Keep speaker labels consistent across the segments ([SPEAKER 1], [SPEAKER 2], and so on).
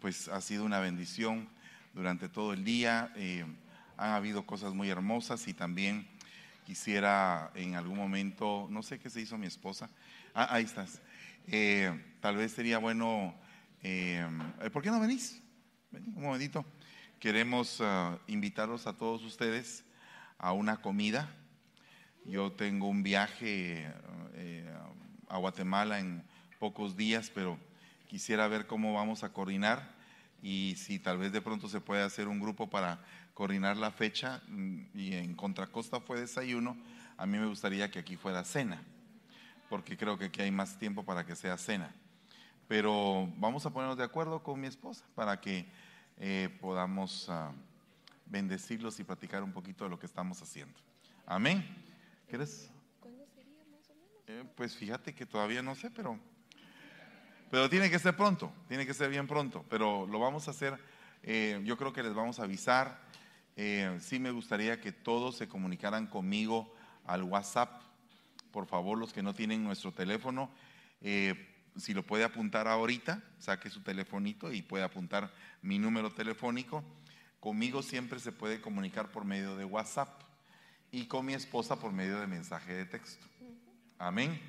[SPEAKER 1] pues ha sido una bendición durante todo el día. Eh, han habido cosas muy hermosas y también quisiera en algún momento, no sé qué se hizo mi esposa. Ah, ahí estás. Eh, tal vez sería bueno, eh, ¿por qué no venís? un momentito. Queremos uh, invitarlos a todos ustedes a una comida. Yo tengo un viaje a Guatemala en pocos días, pero quisiera ver cómo vamos a coordinar y si tal vez de pronto se puede hacer un grupo para coordinar la fecha mm, y en Contracosta fue desayuno, a mí me gustaría que aquí fuera cena, porque creo que aquí hay más tiempo para que sea cena. Pero vamos a ponernos de acuerdo con mi esposa para que eh, podamos ah, bendecirlos y platicar un poquito de lo que estamos haciendo. Amén. ¿Quieres? ¿Cuándo sería más o menos? Eh, pues fíjate que todavía no sé, pero pero tiene que ser pronto, tiene que ser bien pronto, pero lo vamos a hacer, eh, yo creo que les vamos a avisar. Eh, sí me gustaría que todos se comunicaran conmigo al WhatsApp. Por favor, los que no tienen nuestro teléfono, eh, si lo puede apuntar ahorita, saque su telefonito y puede apuntar mi número telefónico. Conmigo siempre se puede comunicar por medio de WhatsApp y con mi esposa por medio de mensaje de texto. Amén.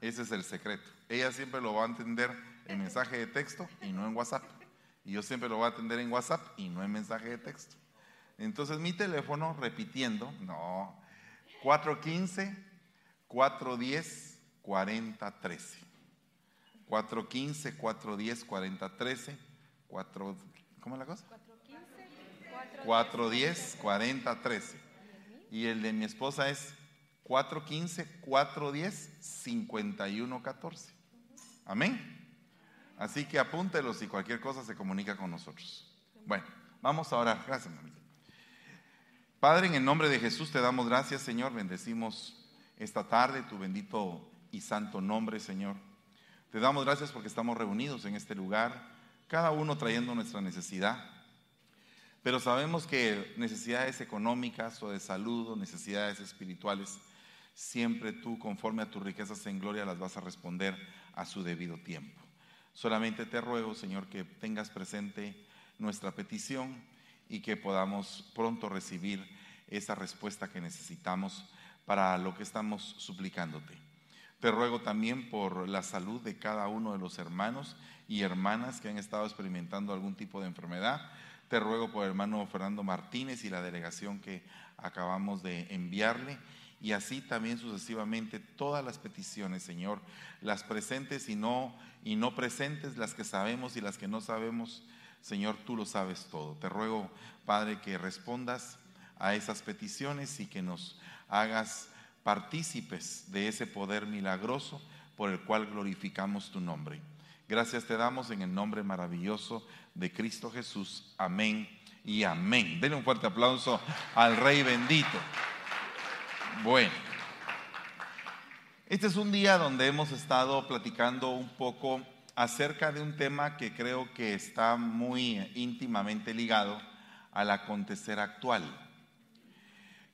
[SPEAKER 1] Ese es el secreto. Ella siempre lo va a entender en mensaje de texto y no en WhatsApp. Y yo siempre lo voy a atender en WhatsApp y no en mensaje de texto. Entonces mi teléfono, repitiendo, no, 415 410 4013. 415 410 4013. 4 ¿Cómo es la cosa? 415 410 4013. Y el de mi esposa es 415-410-5114. Amén. Así que apúntelos y cualquier cosa se comunica con nosotros. Bueno, vamos a orar. Gracias, mamita. Padre, en el nombre de Jesús te damos gracias, Señor. Bendecimos esta tarde tu bendito y santo nombre, Señor. Te damos gracias porque estamos reunidos en este lugar, cada uno trayendo nuestra necesidad. Pero sabemos que necesidades económicas o de salud o necesidades espirituales siempre tú, conforme a tus riquezas en gloria, las vas a responder a su debido tiempo. Solamente te ruego, Señor, que tengas presente nuestra petición y que podamos pronto recibir esa respuesta que necesitamos para lo que estamos suplicándote. Te ruego también por la salud de cada uno de los hermanos y hermanas que han estado experimentando algún tipo de enfermedad. Te ruego por el hermano Fernando Martínez y la delegación que acabamos de enviarle y así también sucesivamente todas las peticiones, Señor, las presentes y no, y no presentes, las que sabemos y las que no sabemos, Señor, tú lo sabes todo. Te ruego, Padre, que respondas a esas peticiones y que nos hagas partícipes de ese poder milagroso por el cual glorificamos tu nombre. Gracias te damos en el nombre maravilloso de Cristo Jesús. Amén y amén. Denle un fuerte aplauso al Rey bendito. Bueno, este es un día donde hemos estado platicando un poco acerca de un tema que creo que está muy íntimamente ligado al acontecer actual.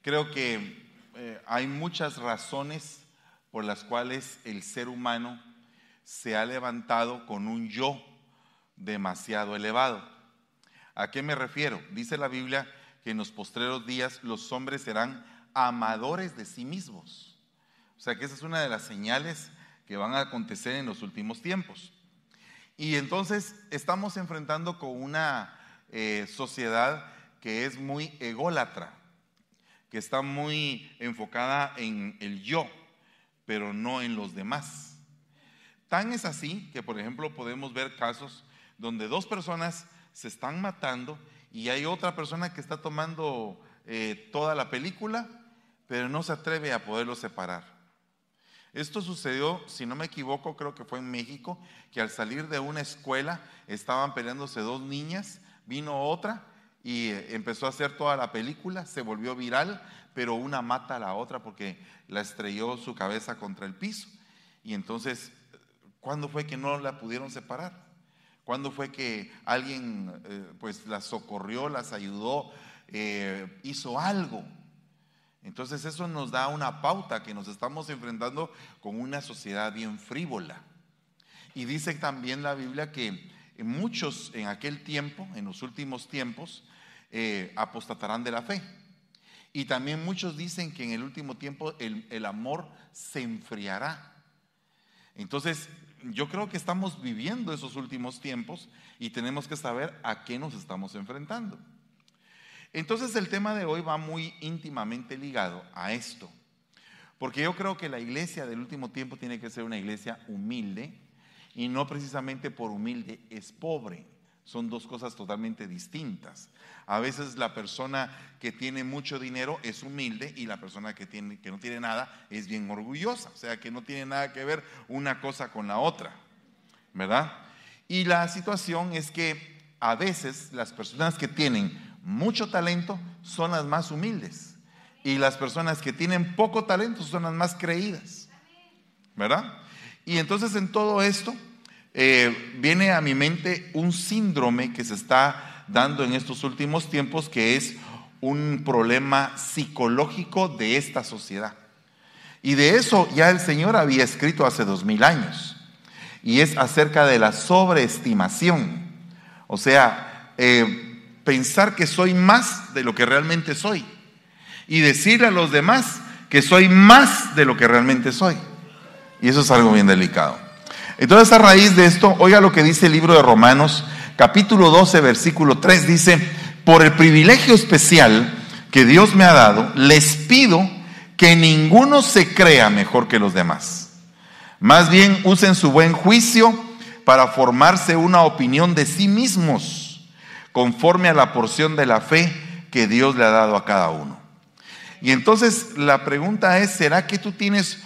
[SPEAKER 1] Creo que eh, hay muchas razones por las cuales el ser humano se ha levantado con un yo demasiado elevado. ¿A qué me refiero? Dice la Biblia que en los postreros días los hombres serán amadores de sí mismos. O sea que esa es una de las señales que van a acontecer en los últimos tiempos. Y entonces estamos enfrentando con una eh, sociedad que es muy ególatra, que está muy enfocada en el yo, pero no en los demás. Tan es así que, por ejemplo, podemos ver casos donde dos personas se están matando y hay otra persona que está tomando eh, toda la película pero no se atreve a poderlo separar. Esto sucedió, si no me equivoco, creo que fue en México, que al salir de una escuela estaban peleándose dos niñas, vino otra y eh, empezó a hacer toda la película, se volvió viral, pero una mata a la otra porque la estrelló su cabeza contra el piso. Y entonces, ¿cuándo fue que no la pudieron separar? ¿Cuándo fue que alguien eh, pues las socorrió, las ayudó, eh, hizo algo? Entonces eso nos da una pauta que nos estamos enfrentando con una sociedad bien frívola. Y dice también la Biblia que muchos en aquel tiempo, en los últimos tiempos, eh, apostatarán de la fe. Y también muchos dicen que en el último tiempo el, el amor se enfriará. Entonces, yo creo que estamos viviendo esos últimos tiempos y tenemos que saber a qué nos estamos enfrentando. Entonces el tema de hoy va muy íntimamente ligado a esto, porque yo creo que la iglesia del último tiempo tiene que ser una iglesia humilde y no precisamente por humilde es pobre. Son dos cosas totalmente distintas. A veces la persona que tiene mucho dinero es humilde y la persona que, tiene, que no tiene nada es bien orgullosa. O sea que no tiene nada que ver una cosa con la otra. ¿Verdad? Y la situación es que a veces las personas que tienen mucho talento son las más humildes. Y las personas que tienen poco talento son las más creídas. ¿Verdad? Y entonces en todo esto eh, viene a mi mente un síndrome que se está dando en estos últimos tiempos, que es un problema psicológico de esta sociedad. Y de eso ya el Señor había escrito hace dos mil años. Y es acerca de la sobreestimación. O sea, eh, pensar que soy más de lo que realmente soy. Y decirle a los demás que soy más de lo que realmente soy. Y eso es algo bien delicado. Entonces, a raíz de esto, oiga lo que dice el libro de Romanos, capítulo 12, versículo 3, dice, por el privilegio especial que Dios me ha dado, les pido que ninguno se crea mejor que los demás. Más bien usen su buen juicio para formarse una opinión de sí mismos, conforme a la porción de la fe que Dios le ha dado a cada uno. Y entonces la pregunta es, ¿será que tú tienes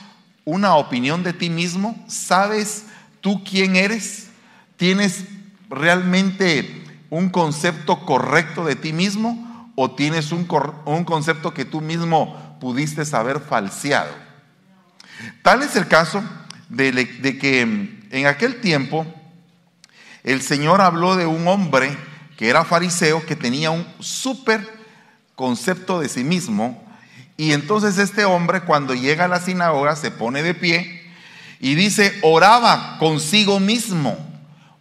[SPEAKER 1] una opinión de ti mismo? ¿Sabes tú quién eres? ¿Tienes realmente un concepto correcto de ti mismo o tienes un, un concepto que tú mismo pudiste haber falseado? Tal es el caso de, de que en aquel tiempo el Señor habló de un hombre que era fariseo, que tenía un súper concepto de sí mismo, y entonces este hombre cuando llega a la sinagoga se pone de pie y dice, oraba consigo mismo,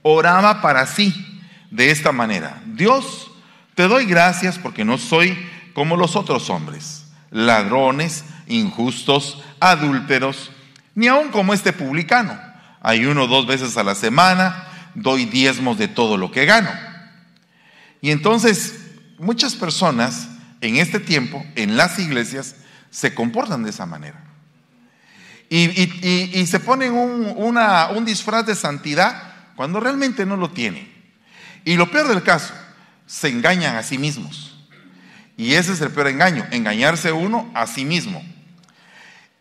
[SPEAKER 1] oraba para sí de esta manera. Dios, te doy gracias porque no soy como los otros hombres, ladrones, injustos, adúlteros, ni aun como este publicano. Ayuno dos veces a la semana, doy diezmos de todo lo que gano. Y entonces muchas personas en este tiempo, en las iglesias, se comportan de esa manera. Y, se ponen un, disfraz de santidad cuando realmente no lo tienen. Y lo peor del caso, se engañan a sí mismos. Y ese es el peor engaño, engañarse uno a sí mismo.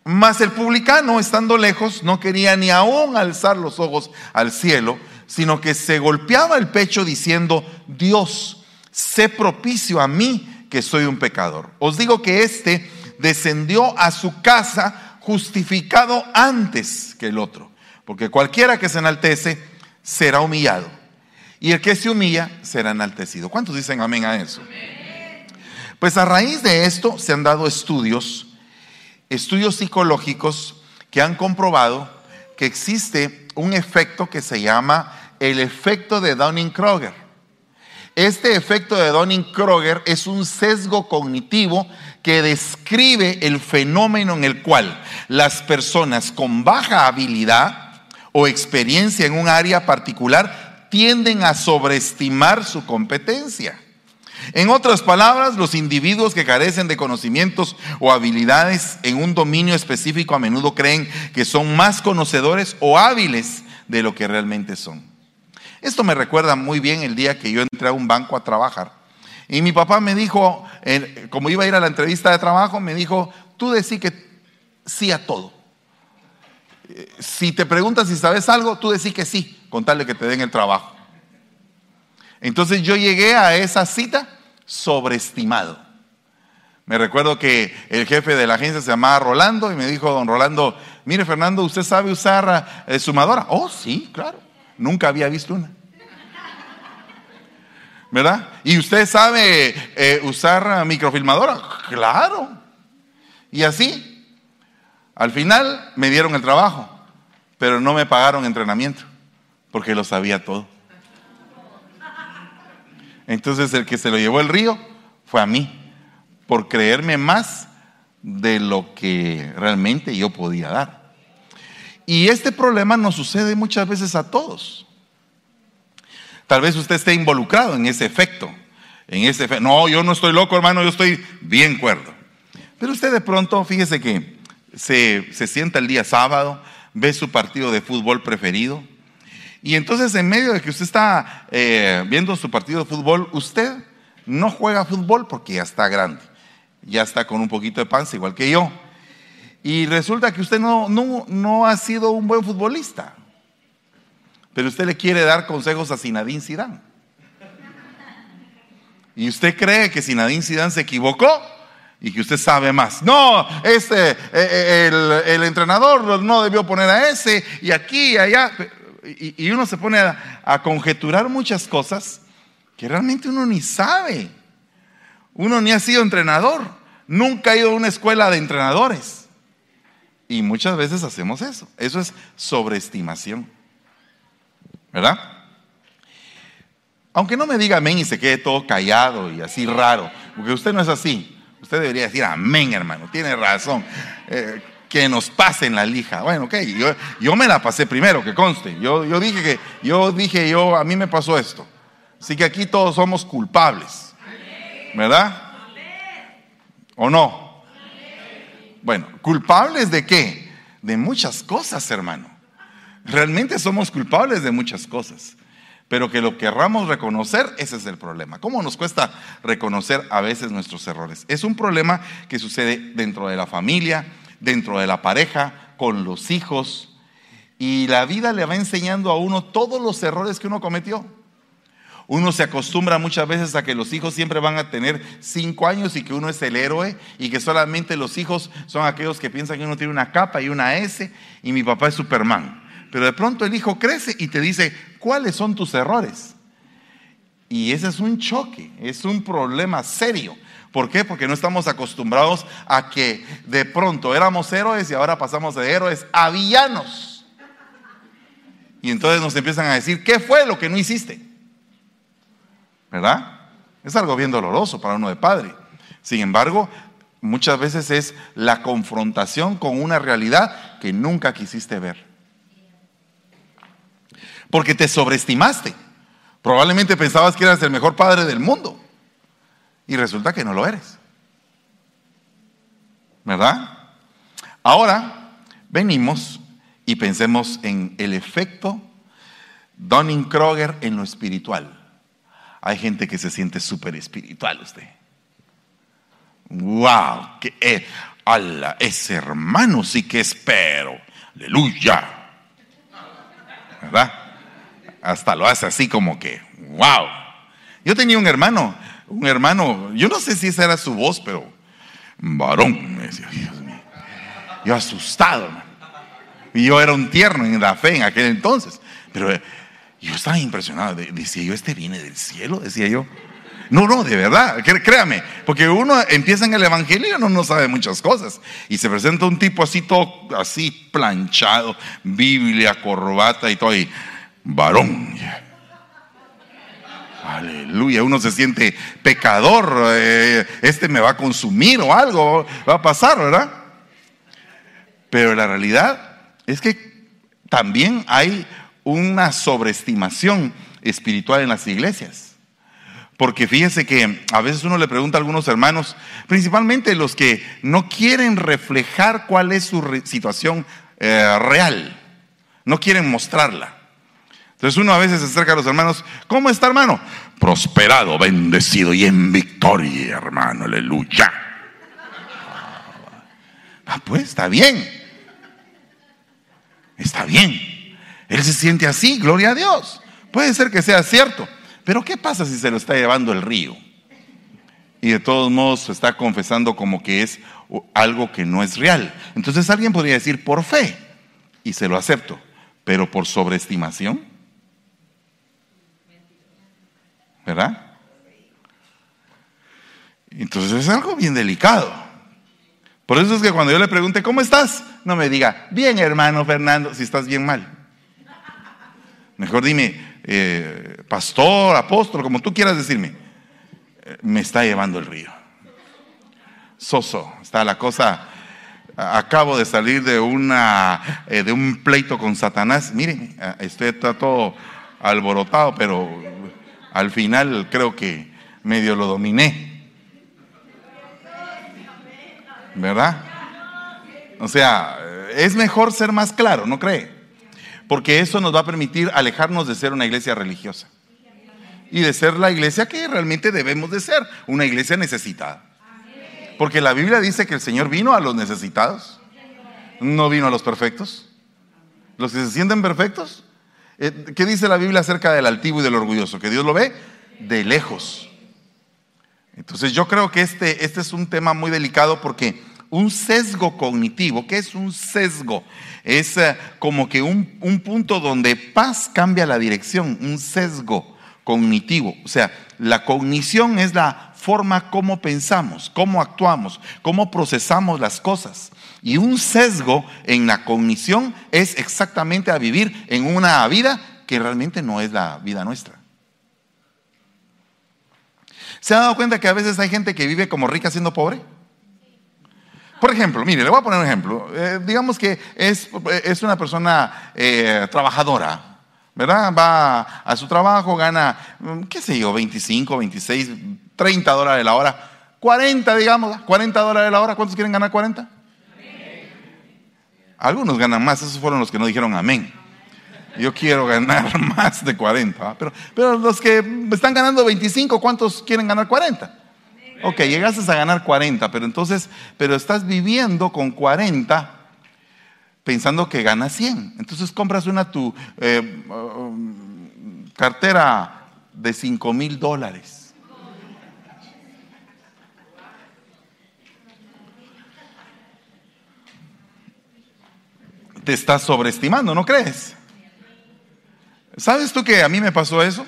[SPEAKER 1] Mas el publicano, estando lejos, no quería ni aún alzar los ojos al cielo, sino que se golpeaba el pecho diciendo, Dios, sé propicio a mí que soy un pecador. Os digo que éste descendió a su casa justificado antes que el otro. Porque cualquiera que se enaltece será humillado. Y el que se humilla será enaltecido. ¿Cuántos dicen amén a eso? Pues a raíz de esto se han dado estudios, estudios psicológicos que han comprobado que existe un efecto que se llama el efecto de Dunning-Kroger. Este efecto de Donning-Kroger es un sesgo cognitivo que describe el fenómeno en el cual las personas con baja habilidad o experiencia en un área particular tienden a sobreestimar su competencia. En otras palabras, los individuos que carecen de conocimientos o habilidades en un dominio específico a menudo creen que son más conocedores o hábiles de lo que realmente son. Esto me recuerda muy bien el día que yo entré a un banco a trabajar. Y mi papá me dijo, como iba a ir a la entrevista de trabajo, me dijo, tú decí que sí a todo. Si te preguntas si sabes algo, tú decí que sí, con que te den el trabajo. Entonces yo llegué a esa cita sobreestimado. Me recuerdo que el jefe de la agencia se llamaba Rolando y me dijo, don Rolando, mire Fernando, ¿usted sabe usar eh, sumadora? Oh, sí, claro. Nunca había visto una. ¿Verdad? ¿Y usted sabe eh, usar microfilmadora? Claro. Y así, al final me dieron el trabajo, pero no me pagaron entrenamiento, porque lo sabía todo. Entonces el que se lo llevó el río fue a mí, por creerme más de lo que realmente yo podía dar. Y este problema nos sucede muchas veces a todos. Tal vez usted esté involucrado en ese efecto. En ese efecto. No, yo no estoy loco, hermano, yo estoy bien cuerdo. Pero usted de pronto, fíjese que se, sienta el día sábado, ve su partido de fútbol preferido. Y entonces en medio de que usted está eh, viendo su partido de fútbol, usted no juega fútbol porque ya está grande, ya está con un poquito de panza, igual que yo. Y resulta que usted no, no, no ha sido un buen futbolista, pero usted le quiere dar consejos a Sinadín Zidane. Y usted cree que Sinadín Zidane se equivocó y que usted sabe más. No, este, eh, eh, el, entrenador no debió poner a ese y aquí y allá. Y, uno se pone a, conjeturar muchas cosas que realmente uno ni sabe. Uno ni ha sido entrenador, nunca ha ido a una escuela de entrenadores. Y muchas veces hacemos eso. Eso es sobreestimación. ¿Verdad? Aunque no me diga amén y se quede todo callado y así raro, porque usted no es así. Usted debería decir amén, hermano, tiene razón. Eh, que nos pasen la lija. Bueno, ok, yo, yo, me la pasé primero, que conste. Yo, yo dije que, yo dije, yo, a mí me pasó esto. Así que aquí todos somos culpables. ¿Verdad? ¿O no? Bueno, ¿culpables de qué? De muchas cosas, hermano. Realmente somos culpables de muchas cosas. Pero que lo querramos reconocer, ese es el problema. ¿Cómo nos cuesta reconocer a veces nuestros errores? Es un problema que sucede dentro de la familia, dentro de la pareja, con los hijos. Y la vida le va enseñando a uno todos los errores que uno cometió. Uno se acostumbra muchas veces a que los hijos siempre van a tener cinco años y que uno es el héroe y que solamente los hijos son aquellos que piensan que uno tiene una capa y una S y mi papá es Superman. Pero de pronto el hijo crece y te dice, ¿cuáles son tus errores? Y ese es un choque, es un problema serio. ¿Por qué? Porque no estamos acostumbrados a que de pronto éramos héroes y ahora pasamos de héroes a villanos. Y entonces nos empiezan a decir, ¿qué fue lo que no hiciste? ¿Verdad? Es algo bien doloroso para uno de padre. Sin embargo, muchas veces es la confrontación con una realidad que nunca quisiste ver porque te sobreestimaste. Probablemente pensabas que eras el mejor padre del mundo y resulta que no lo eres. ¿Verdad? Ahora venimos y pensemos en el efecto Dunning-Kroger en lo espiritual. Hay gente que se siente súper espiritual usted. ¡Wow! Que, eh, ese hermano sí que espero. ¡Aleluya! ¿Verdad? hasta lo hace así como que, wow. Yo tenía un hermano, un hermano, yo no sé si esa era su voz, pero varón, me decía, Dios mío. Yo asustado, Y yo era un tierno en la fe en aquel entonces. Pero yo estaba impresionado. Decía yo, este viene del cielo, decía yo. No, no, de verdad, créame, porque uno empieza en el Evangelio y uno no sabe muchas cosas. Y se presenta un tipo así, todo así planchado, Biblia, corbata y todo. Y, varón. Aleluya, uno se siente pecador, eh, este me va a consumir o algo va a pasar, ¿verdad? Pero la realidad es que también hay una sobreestimación espiritual en las iglesias. Porque fíjense que a veces uno le pregunta a algunos hermanos, principalmente los que no quieren reflejar cuál es su situación eh, real, no quieren mostrarla. Entonces uno a veces se acerca a los hermanos, ¿cómo está hermano? Prosperado, bendecido y en victoria, hermano, aleluya. Ah, pues está bien. Está bien. Él se siente así, gloria a Dios. Puede ser que sea cierto, pero ¿qué pasa si se lo está llevando el río? Y de todos modos se está confesando como que es algo que no es real. Entonces alguien podría decir por fe, y se lo acepto, pero por sobreestimación. ¿Verdad? Entonces es algo bien delicado. Por eso es que cuando yo le pregunte, ¿cómo estás? No me diga, bien hermano Fernando, si estás bien mal. Mejor dime, eh, pastor, apóstol, como tú quieras decirme, eh, me está llevando el río. Soso, está la cosa. Acabo de salir de una eh, de un pleito con Satanás. Miren, estoy todo alborotado, pero al final creo que medio lo dominé. ¿Verdad? O sea, es mejor ser más claro, ¿no cree? Porque eso nos va a permitir alejarnos de ser una iglesia religiosa y de ser la iglesia que realmente debemos de ser, una iglesia necesitada. Porque la Biblia dice que el Señor vino a los necesitados, no vino a los perfectos. Los que se sienten perfectos. Eh, ¿Qué dice la Biblia acerca del altivo y del orgulloso? Que Dios lo ve de lejos. Entonces yo creo que este, este es un tema muy delicado porque un sesgo cognitivo. ¿Qué es un sesgo? Es eh, como que un, un punto donde paz cambia la dirección, un sesgo cognitivo. O sea, la cognición es la forma como pensamos, cómo actuamos, cómo procesamos las cosas. Y un sesgo en la cognición es exactamente a vivir en una vida que realmente no es la vida nuestra. ¿Se ha dado cuenta que a veces hay gente que vive como rica siendo pobre? Por ejemplo, mire, le voy a poner un ejemplo. Eh, digamos que es, es una persona eh, trabajadora, ¿verdad? Va a su trabajo, gana, mm, qué sé yo, 25, 26, 30 dólares la hora. 40, digamos, 40 dólares la hora. ¿Cuántos quieren ganar 40? Algunos ganan más, esos fueron los que no dijeron amén. Yo quiero ganar más de 40, pero, pero los que están ganando 25, ¿cuántos quieren ganar 40? Ok, llegaste a ganar 40, pero entonces, pero estás viviendo con 40 pensando que ganas 100. Entonces compras una tu eh, um, cartera de 5 mil dólares. Te estás sobreestimando, ¿no crees? ¿Sabes tú que a mí me pasó eso?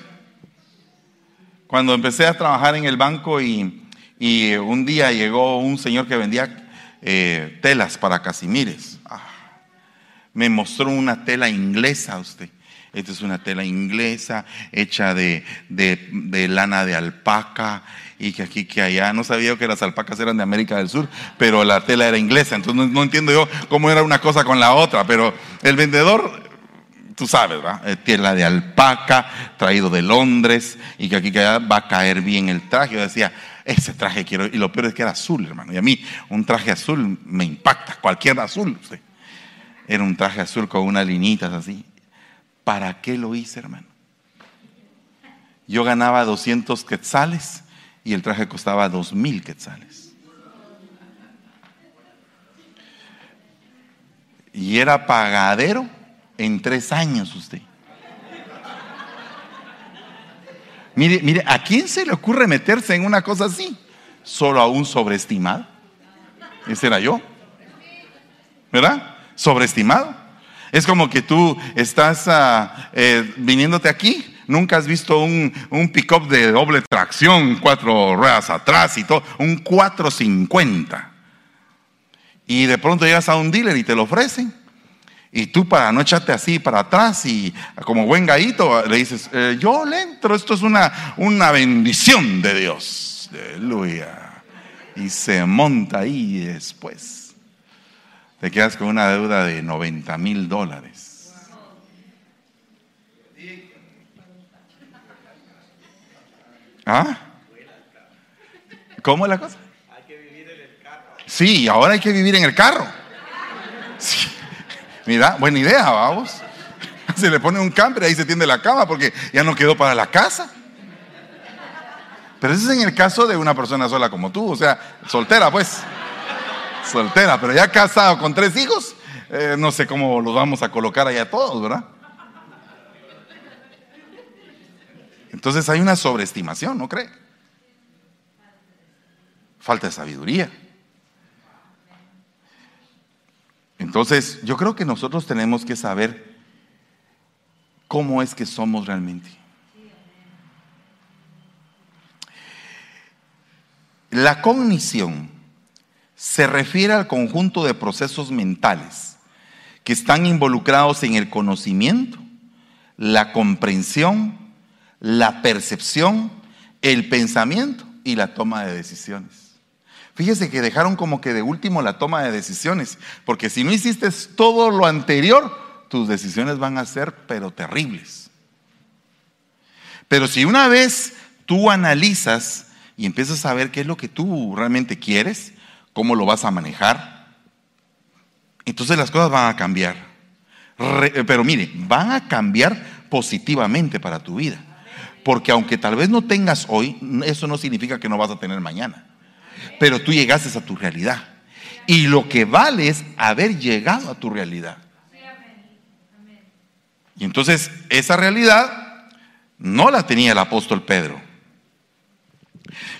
[SPEAKER 1] Cuando empecé a trabajar en el banco y y un día llegó un señor que vendía eh, telas para casimires. Ah, me mostró una tela inglesa usted. Esta es una tela inglesa hecha de, lana de alpaca y que aquí, que allá. No sabía que las alpacas eran de América del Sur, pero la tela era inglesa. Entonces no, entiendo yo cómo era una cosa con la otra. Pero el vendedor, tú sabes, ¿verdad? Eh, tela de alpaca, traído de Londres y que aquí que allá va a caer bien el traje. Yo decía, ese traje quiero. Y lo peor es que era azul, hermano. Y a mí un traje azul me impacta. Cualquier azul. Era un traje azul con unas linitas así. ¿Para qué lo hice, hermano? Yo ganaba 200 quetzales y el traje costaba 2000 quetzales. Y era pagadero en tres años usted. Mire, mire, ¿a quién se le ocurre meterse en una cosa así? Solo a un sobreestimado. Ese era yo. ¿Verdad? Sobreestimado. Es como que tú estás ah, eh, viniéndote aquí, nunca has visto un, un pick-up de doble tracción, cuatro ruedas atrás y todo, un 450. Y de pronto llegas a un dealer y te lo ofrecen. Y tú para no echarte así para atrás y como buen gallito le dices, eh, yo le entro, esto es una, una bendición de Dios. Aleluya. Y se monta ahí después te quedas con una deuda de 90 mil dólares. ¿Ah? ¿Cómo es la cosa? Hay que vivir en el carro. Sí, ahora hay que vivir en el carro. Mira, buena idea, vamos. Se le pone un camper y ahí se tiende la cama porque ya no quedó para la casa. Pero eso es en el caso de una persona sola como tú, o sea, soltera pues. Soltera, pero ya casado con tres hijos, eh, no sé cómo los vamos a colocar allá todos, ¿verdad? Entonces hay una sobreestimación, ¿no cree? Falta de sabiduría. Entonces, yo creo que nosotros tenemos que saber cómo es que somos realmente. La cognición se refiere al conjunto de procesos mentales que están involucrados en el conocimiento, la comprensión, la percepción, el pensamiento y la toma de decisiones. Fíjese que dejaron como que de último la toma de decisiones, porque si no hiciste todo lo anterior, tus decisiones van a ser pero terribles. Pero si una vez tú analizas y empiezas a ver qué es lo que tú realmente quieres, cómo lo vas a manejar, entonces las cosas van a cambiar. pero mire, van a cambiar positivamente para tu vida. Porque aunque tal vez no tengas hoy, eso no significa que no vas a tener mañana. Pero tú llegaste a tu realidad. Y lo que vale es haber llegado a tu realidad. Y entonces esa realidad no la tenía el apóstol Pedro.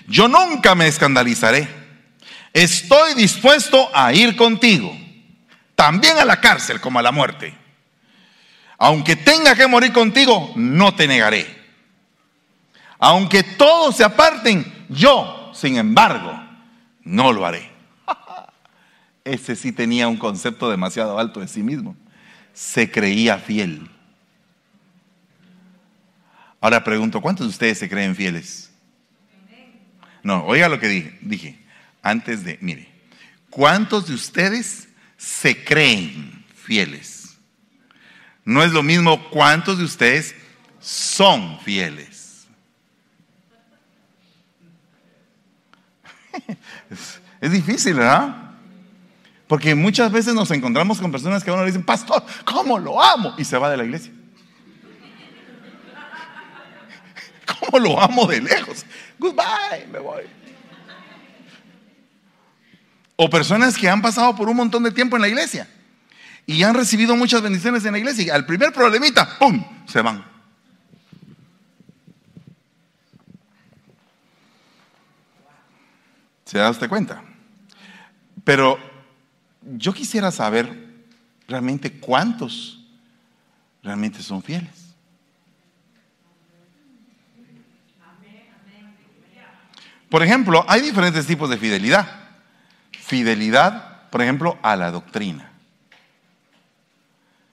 [SPEAKER 1] Yo nunca me escandalizaré. Estoy dispuesto a ir contigo, también a la cárcel como a la muerte. Aunque tenga que morir contigo, no te negaré. Aunque todos se aparten, yo, sin embargo, no lo haré. Ese sí tenía un concepto demasiado alto de sí mismo. Se creía fiel. Ahora pregunto, ¿cuántos de ustedes se creen fieles? No, oiga lo que dije. Dije, antes de, mire, ¿cuántos de ustedes se creen fieles? No es lo mismo cuántos de ustedes son fieles. Es, difícil, ¿verdad? Porque muchas veces nos encontramos con personas que a uno le dicen, pastor, ¿cómo lo amo? Y se va de la iglesia. ¿Cómo lo amo de lejos? Goodbye, me voy. O personas que han pasado por un montón de tiempo en la iglesia y han recibido muchas bendiciones en la iglesia y al primer problemita, ¡pum!, se van. ¿Se da usted cuenta? Pero yo quisiera saber realmente cuántos realmente son fieles. Por ejemplo, hay diferentes tipos de fidelidad. Fidelidad, por ejemplo, a la doctrina.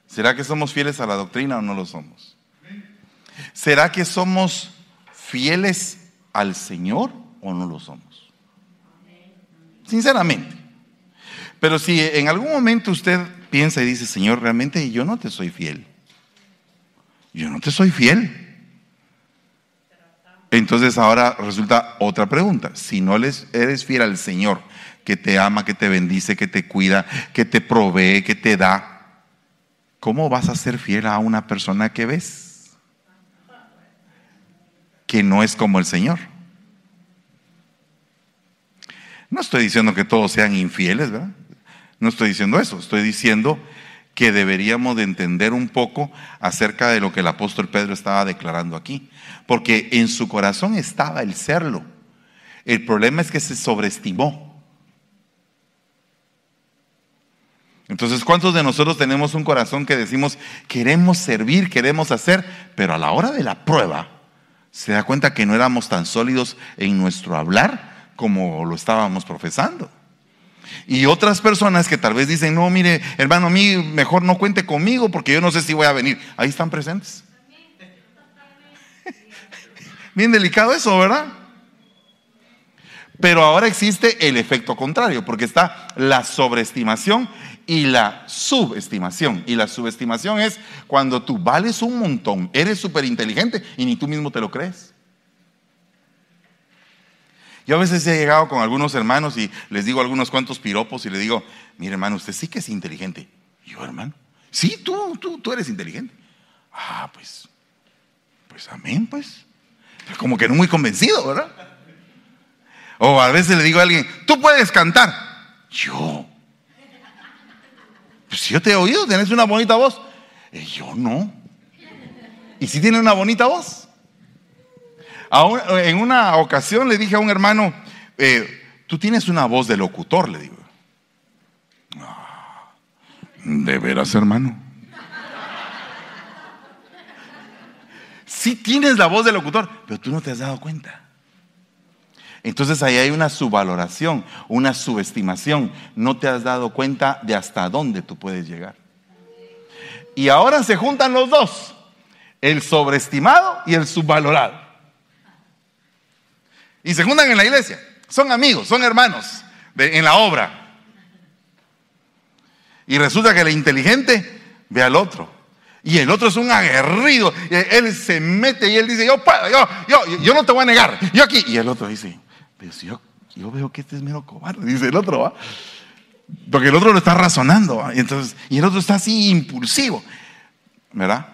[SPEAKER 1] ¿Será que somos fieles a la doctrina o no lo somos? ¿Será que somos fieles al Señor o no lo somos? Sinceramente. Pero si en algún momento usted piensa y dice, Señor, realmente yo no te soy fiel. Yo no te soy fiel. Entonces ahora resulta otra pregunta. Si no eres fiel al Señor, que te ama, que te bendice, que te cuida, que te provee, que te da, ¿cómo vas a ser fiel a una persona que ves? Que no es como el Señor. No estoy diciendo que todos sean infieles, ¿verdad? No estoy diciendo eso. Estoy diciendo que deberíamos de entender un poco acerca de lo que el apóstol Pedro estaba declarando aquí. Porque en su corazón estaba el serlo. El problema es que se sobreestimó. Entonces, ¿cuántos de nosotros tenemos un corazón que decimos, queremos servir, queremos hacer, pero a la hora de la prueba se da cuenta que no éramos tan sólidos en nuestro hablar como lo estábamos profesando? Y otras personas que tal vez dicen, no, mire, hermano, a mí mejor no cuente conmigo porque yo no sé si voy a venir. Ahí están presentes. Bien delicado eso, ¿verdad? Pero ahora existe el efecto contrario, porque está la sobreestimación y la subestimación. Y la subestimación es cuando tú vales un montón, eres súper inteligente y ni tú mismo te lo crees. Yo a veces he llegado con algunos hermanos y les digo algunos cuantos piropos y le digo, mire hermano, usted sí que es inteligente. yo, hermano, sí, tú, tú, tú eres inteligente. Ah, pues, pues amén, pues. Como que no muy convencido, ¿verdad? O a veces le digo a alguien, tú puedes cantar. Yo. Pues yo te he oído, tienes una bonita voz. Y yo no. ¿Y si tiene una bonita voz? en una ocasión le dije a un hermano, eh, tú tienes una voz de locutor, le digo. Ah, de veras, hermano. Sí tienes la voz de locutor, pero tú no te has dado cuenta. Entonces ahí hay una subvaloración, una subestimación. No te has dado cuenta de hasta dónde tú puedes llegar. Y ahora se juntan los dos. el sobreestimado y el subvalorado. Y se juntan en la iglesia. Son amigos, son hermanos en la obra. Y resulta que el inteligente ve al otro. Y el otro es un aguerrido. Él se mete y él dice, yo puedo, yo, yo, yo no te voy a negar. Yo aquí. Y el otro dice, pero si yo, veo que este es mero cobarde, dice el otro. Porque el otro lo está razonando. Entonces, y el otro está así impulsivo. ¿Verdad?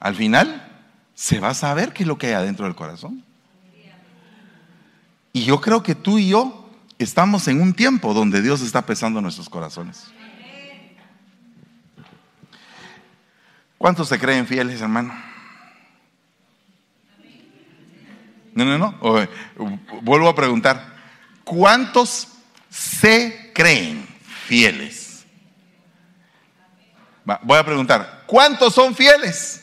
[SPEAKER 1] Al final se va a saber qué es lo que hay adentro del corazón. Y yo creo que tú y yo estamos en un tiempo donde Dios está pesando nuestros corazones. ¿Cuántos se creen fieles, hermano? No, no, no. Vuelvo a preguntar. ¿Cuántos se creen fieles? voy a preguntar. ¿Cuántos son fieles?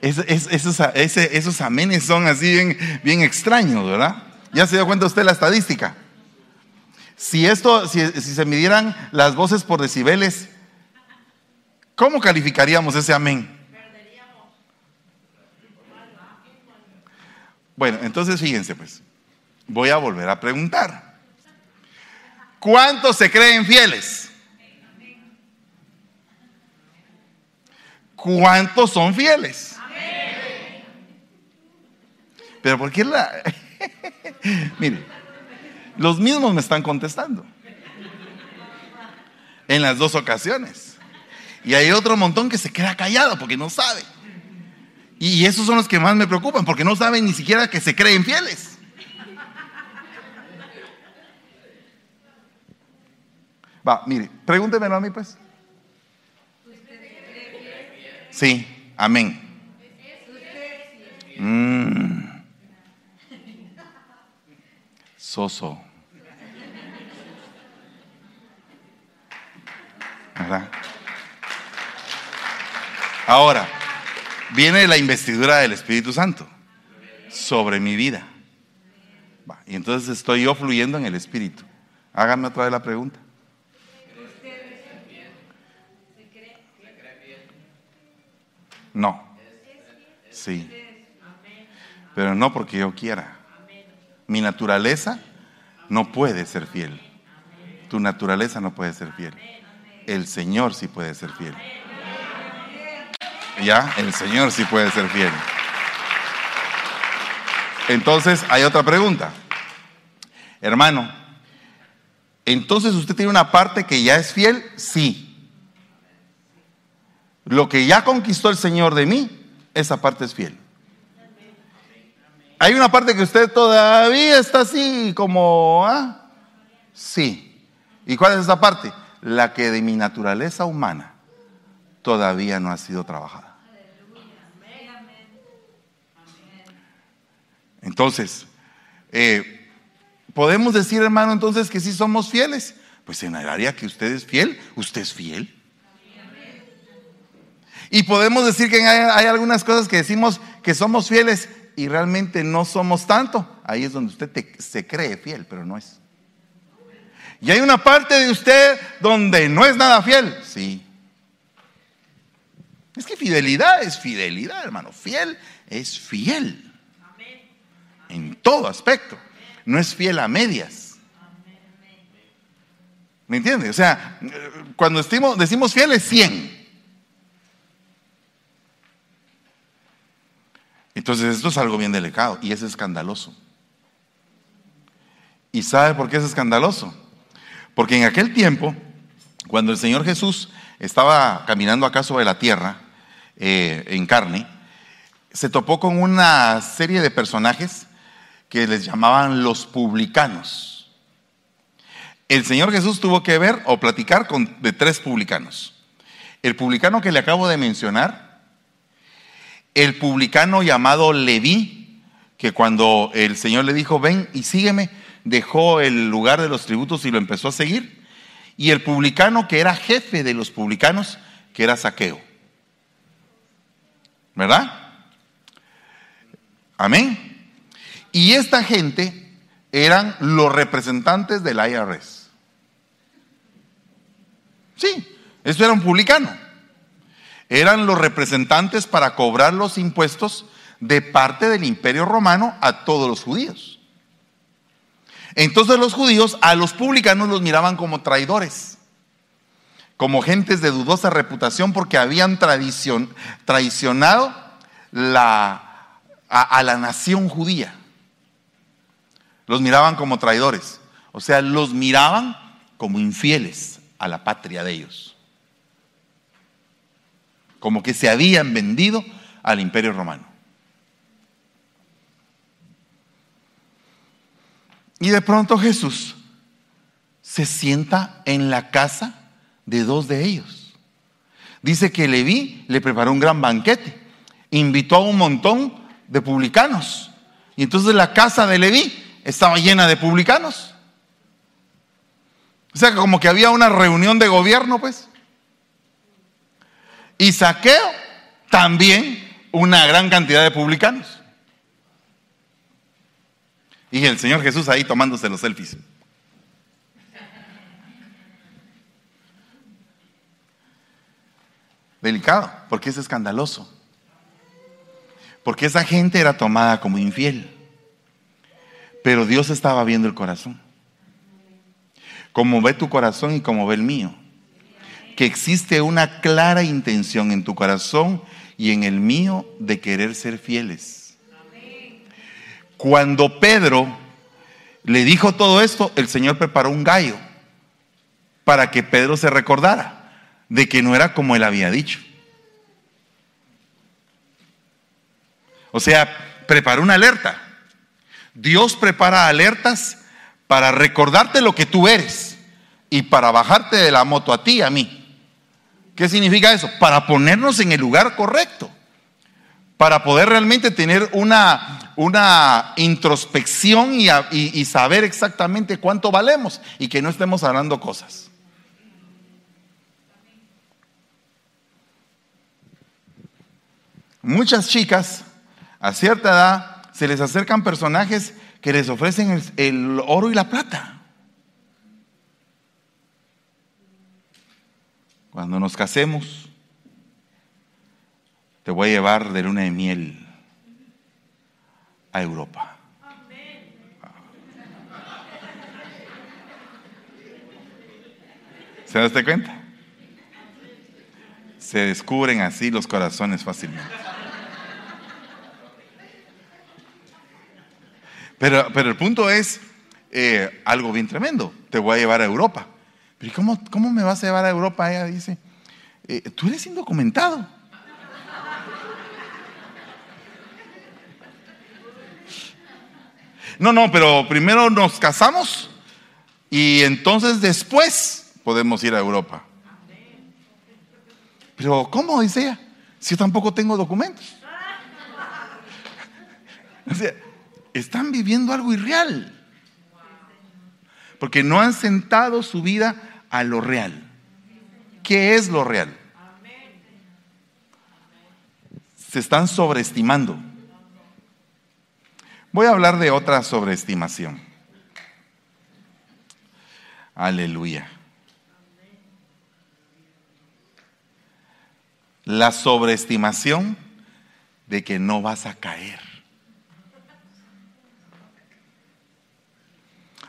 [SPEAKER 1] esos, amenes son así bien extraños, ¿verdad? Ya se dio cuenta usted la estadística. Si esto, si, se midieran las voces por decibeles, ¿cómo calificaríamos ese amén? Bueno, entonces fíjense pues, voy a volver a preguntar. ¿Cuántos se creen fieles? ¿Cuántos son fieles? Pero ¿por qué la... Mire, los mismos me están contestando. En las dos ocasiones. Y hay otro montón que se queda callado porque no sabe. Y esos son los que más me preocupan porque no saben ni siquiera que se creen fieles. Va, mire, pregúntemelo a mí pues. Sí, amén. Mm. Soso. ¿Verdad? Ahora, viene la investidura del Espíritu Santo sobre mi vida. y entonces estoy yo fluyendo en el Espíritu. Háganme otra vez la pregunta. No. Sí. Pero no porque yo quiera. Mi naturaleza no puede ser fiel. Tu naturaleza no puede ser fiel. El Señor sí puede ser fiel. Ya, el Señor sí puede ser fiel. Entonces, hay otra pregunta. Hermano, entonces usted tiene una parte que ya es fiel, sí. Lo que ya conquistó el Señor de mí, esa parte es fiel. Hay una parte que usted todavía está así como, ¿ah? Sí. ¿Y cuál es esa parte? La que de mi naturaleza humana todavía no ha sido trabajada. Entonces, eh, podemos decir, hermano, entonces que sí somos fieles. Pues en el área que usted es fiel, usted es fiel. Y podemos decir que hay, hay algunas cosas que decimos que somos fieles y realmente no somos tanto, ahí es donde usted se cree fiel, pero no es. Y hay una parte de usted donde no es nada fiel, sí. Es que fidelidad es fidelidad, hermano. Fiel es fiel. En todo aspecto. No es fiel a medias. ¿Me entiende? O sea, cuando decimos, decimos fiel es 100. Entonces esto es algo bien delicado y es escandaloso. ¿Y sabe por qué es escandaloso? Porque en aquel tiempo, cuando el Señor Jesús estaba caminando acá sobre la tierra eh, en carne, se topó con una serie de personajes que les llamaban los publicanos. El Señor Jesús tuvo que ver o platicar con de tres publicanos. El publicano que le acabo de mencionar, el publicano llamado Leví, que cuando el Señor le dijo, ven y sígueme, dejó el lugar de los tributos y lo empezó a seguir. Y el publicano que era jefe de los publicanos, que era Saqueo. ¿Verdad? Amén. Y esta gente eran los representantes del IRS. Sí, eso era un publicano. Eran los representantes para cobrar los impuestos de parte del imperio romano a todos los judíos. Entonces los judíos a los publicanos los miraban como traidores, como gentes de dudosa reputación porque habían traicionado la, a la nación judía. Los miraban como traidores, o sea, los miraban como infieles a la patria de ellos, como que se habían vendido al imperio romano. Y de pronto Jesús se sienta en la casa de dos de ellos. Dice que Leví le preparó un gran banquete, invitó a un montón de publicanos. Y entonces la casa de Leví estaba llena de publicanos. O sea, como que había una reunión de gobierno, pues. Y saqueo también una gran cantidad de publicanos. Y el Señor Jesús ahí tomándose los selfies. Delicado, porque es escandaloso. Porque esa gente era tomada como infiel. Pero Dios estaba viendo el corazón. Como ve tu corazón y como ve el mío. Que existe una clara intención en tu corazón y en el mío de querer ser fieles. Cuando Pedro le dijo todo esto, el Señor preparó un gallo para que Pedro se recordara de que no era como él había dicho. O sea, preparó una alerta. Dios prepara alertas para recordarte lo que tú eres y para bajarte de la moto a ti y a mí. ¿Qué significa eso? Para ponernos en el lugar correcto para poder realmente tener una, una introspección y, saber exactamente cuánto valemos y que no estemos hablando cosas. Muchas chicas a cierta edad se les acercan personajes que les ofrecen el, oro y la plata. Cuando nos casemos, te voy a llevar de luna de miel a Europa. ¿Se das cuenta? Se descubren así los corazones fácilmente. Pero, pero el punto es eh, algo bien tremendo. Te voy a llevar a Europa. Pero ¿cómo, cómo me vas a llevar a Europa? Ella dice, eh, tú eres indocumentado. No, no, pero primero nos casamos y entonces después podemos ir a Europa. Pero ¿cómo dice ella? Si yo tampoco tengo documentos. O sea, están viviendo algo irreal. Porque no han sentado su vida a lo real. ¿Qué es lo real? Se están sobreestimando. Voy a hablar de otra sobreestimación. Aleluya. La sobreestimación de que no vas a caer.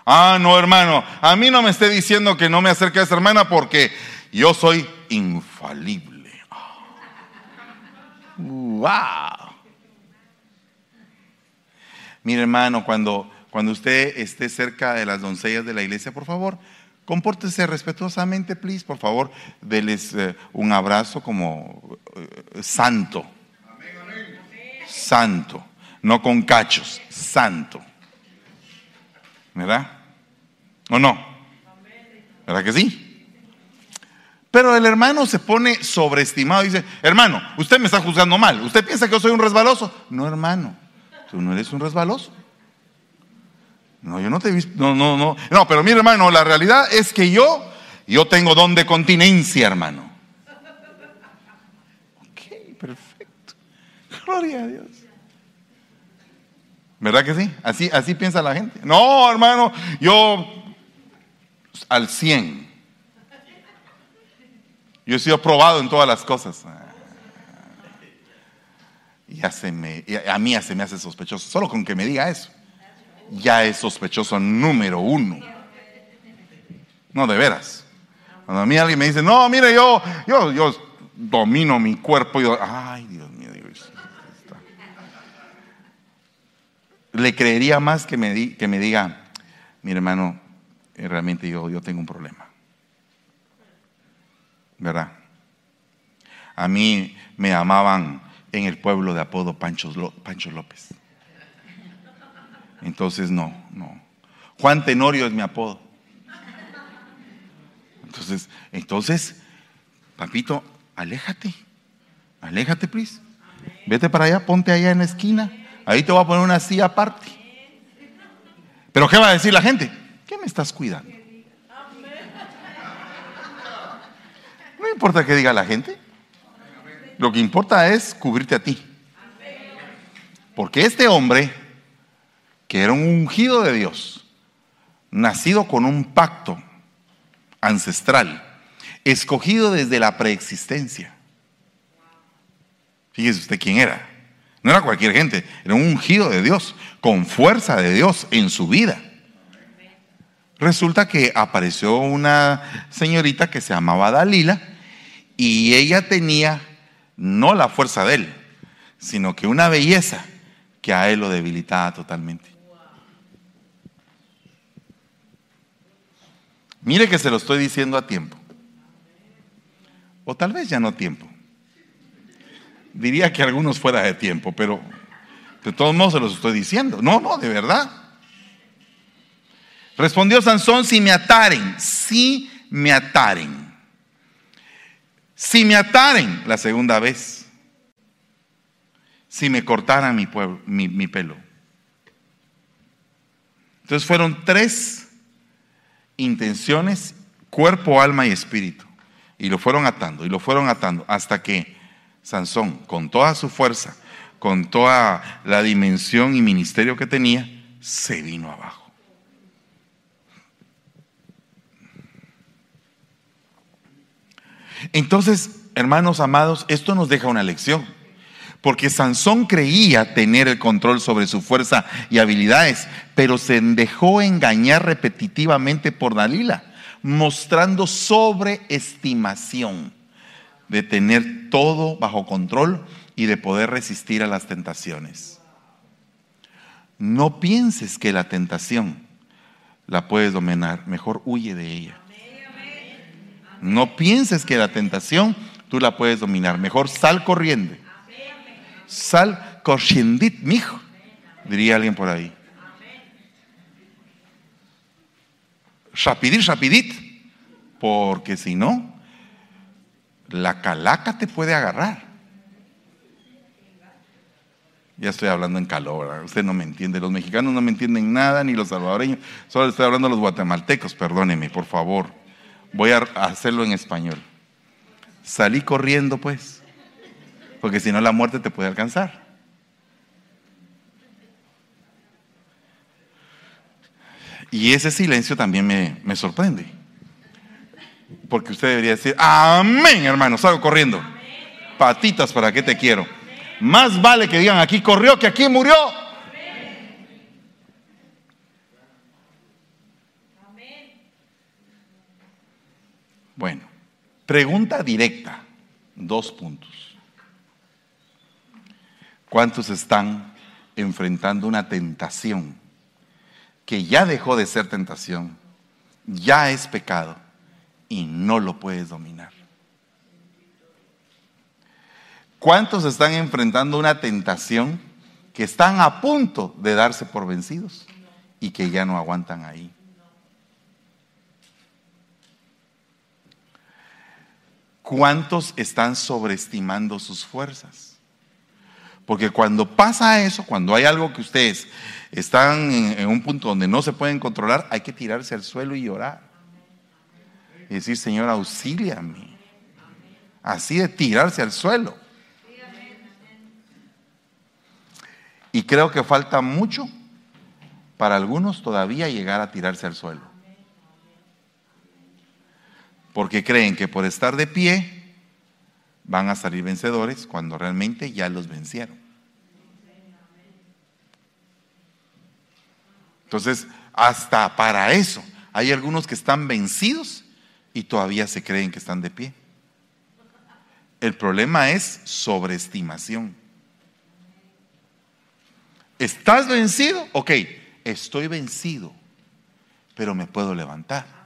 [SPEAKER 1] Ah, no, hermano, a mí no me esté diciendo que no me acerque a esa hermana porque yo soy infalible. ¡Wow! Mire hermano, cuando, cuando usted esté cerca de las doncellas de la iglesia, por favor, compórtese respetuosamente, please. Por favor, déles eh, un abrazo como eh, santo. Santo. No con cachos, santo. ¿Verdad? ¿O no? ¿Verdad que sí? Pero el hermano se pone sobreestimado y dice, hermano, usted me está juzgando mal. ¿Usted piensa que yo soy un resbaloso? No, hermano. Tú no eres un resbaloso. No, yo no te he visto. No, no, no. No, pero mi hermano, la realidad es que yo, yo tengo don de continencia, hermano. Ok, perfecto. Gloria a Dios. ¿Verdad que sí? Así, así piensa la gente. No, hermano, yo al 100. Yo he sido probado en todas las cosas. Ya se me, a mí ya se me hace sospechoso. Solo con que me diga eso. Ya es sospechoso número uno. No, de veras. Cuando a mí alguien me dice, no, mire, yo, yo, yo domino mi cuerpo, yo, ay, Dios mío, Dios. Le creería más que me, que me diga, mi hermano, realmente yo, yo tengo un problema. ¿Verdad? A mí me amaban en el pueblo de apodo Pancho, Pancho López. Entonces, no, no. Juan Tenorio es mi apodo. Entonces, entonces, papito, aléjate. Aléjate, please. Vete para allá, ponte allá en la esquina. Ahí te voy a poner una silla aparte. Pero ¿qué va a decir la gente? ¿Qué me estás cuidando? No importa qué diga la gente. Lo que importa es cubrirte a ti. Porque este hombre, que era un ungido de Dios, nacido con un pacto ancestral, escogido desde la preexistencia. Fíjese usted quién era. No era cualquier gente, era un ungido de Dios, con fuerza de Dios en su vida. Resulta que apareció una señorita que se llamaba Dalila y ella tenía no la fuerza de él, sino que una belleza que a él lo debilitaba totalmente. Mire que se lo estoy diciendo a tiempo. O tal vez ya no tiempo. Diría que algunos fuera de tiempo, pero de todos modos se los estoy diciendo. No, no, de verdad. Respondió Sansón, si me ataren, si me ataren. Si me ataren la segunda vez. Si me cortaran mi, mi, pelo. Entonces fueron tres intenciones, cuerpo, alma y espíritu. Y lo fueron atando, y lo fueron atando, hasta que Sansón, con toda su fuerza, con toda la dimensión y ministerio que tenía, se vino abajo. Entonces, hermanos amados, esto nos deja una lección. Porque Sansón creía tener el control sobre su fuerza y habilidades, pero se dejó engañar repetitivamente por Dalila, mostrando sobreestimación de tener todo bajo control y de poder resistir a las tentaciones. No pienses que la tentación la puedes dominar, mejor huye de ella. No pienses que la tentación tú la puedes dominar, mejor sal corriendo Sal corriendit, mijo, diría alguien por ahí. Rapidit, rapidit, porque si no, la calaca te puede agarrar. Ya estoy hablando en calor, usted no me entiende, los mexicanos no me entienden nada, ni los salvadoreños, solo estoy hablando a los guatemaltecos, perdóneme, por favor. Voy a hacerlo en español. Salí corriendo, pues porque si no la muerte te puede alcanzar. Y ese silencio también me, sorprende. Porque usted debería decir, amén, hermano, salgo corriendo. Patitas, ¿para qué te quiero? Más vale que digan, aquí corrió que aquí murió. Bueno, pregunta directa, dos puntos. ¿Cuántos están enfrentando una tentación que ya dejó de ser tentación, ya es pecado y no lo puedes dominar? ¿Cuántos están enfrentando una tentación que están a punto de darse por vencidos y que ya no aguantan ahí? ¿Cuántos están sobreestimando sus fuerzas? Porque cuando pasa eso, cuando hay algo que ustedes están en, un punto donde no se pueden controlar, hay que tirarse al suelo y llorar. Y decir, Señor, auxíliame. Así de tirarse al suelo. Y creo que falta mucho para algunos todavía llegar a tirarse al suelo. Porque creen que por estar de pie van a salir vencedores cuando realmente ya los vencieron. Entonces, hasta para eso, hay algunos que están vencidos y todavía se creen que están de pie. El problema es sobreestimación. ¿Estás vencido? Ok, estoy vencido, pero me puedo levantar.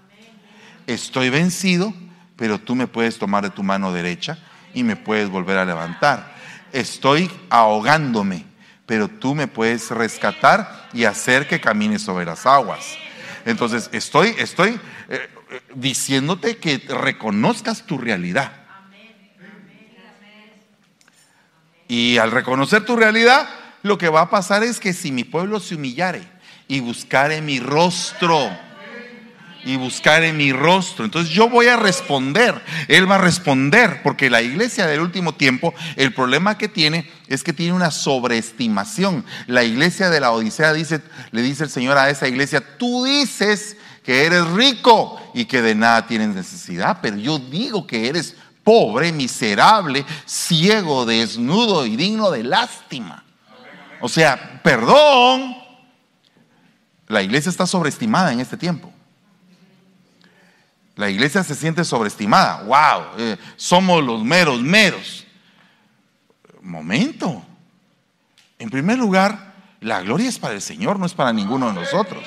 [SPEAKER 1] Estoy vencido, pero tú me puedes tomar de tu mano derecha y me puedes volver a levantar. Estoy ahogándome, pero tú me puedes rescatar y hacer que camine sobre las aguas. Entonces, estoy, estoy eh, eh, diciéndote que reconozcas tu realidad. Y al reconocer tu realidad, lo que va a pasar es que si mi pueblo se humillare y buscare mi rostro, y buscare mi rostro. Entonces yo voy a responder, Él va a responder, porque la iglesia del último tiempo, el problema que tiene es que tiene una sobreestimación. La iglesia de la Odisea dice, le dice el Señor a esa iglesia, tú dices que eres rico y que de nada tienes necesidad, pero yo digo que eres pobre, miserable, ciego, desnudo y digno de lástima. O sea, perdón, la iglesia está sobreestimada en este tiempo. La iglesia se siente sobreestimada. ¡Wow! Eh, somos los meros, meros. Momento. En primer lugar, la gloria es para el Señor, no es para ninguno de nosotros.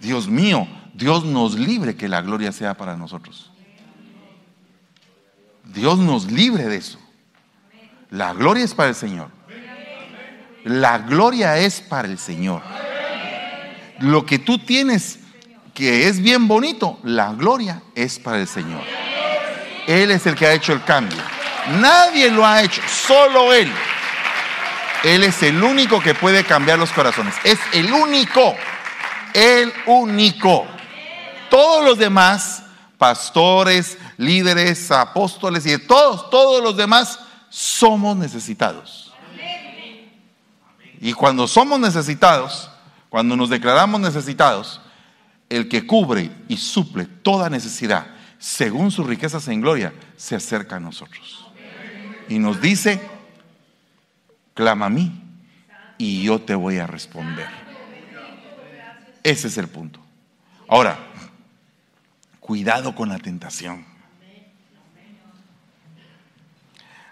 [SPEAKER 1] Dios mío, Dios nos libre que la gloria sea para nosotros. Dios nos libre de eso. La gloria es para el Señor. La gloria es para el Señor. Lo que tú tienes que es bien bonito, la gloria es para el Señor. Él es el que ha hecho el cambio. Nadie lo ha hecho, solo Él. Él es el único que puede cambiar los corazones. Es el único. El único. Todos los demás, pastores, líderes, apóstoles y todos, todos los demás, somos necesitados. Y cuando somos necesitados, cuando nos declaramos necesitados, el que cubre y suple toda necesidad, según sus riquezas en gloria, se acerca a nosotros. Y nos dice, clama a mí y yo te voy a responder. Ese es el punto. Ahora, Cuidado con la tentación.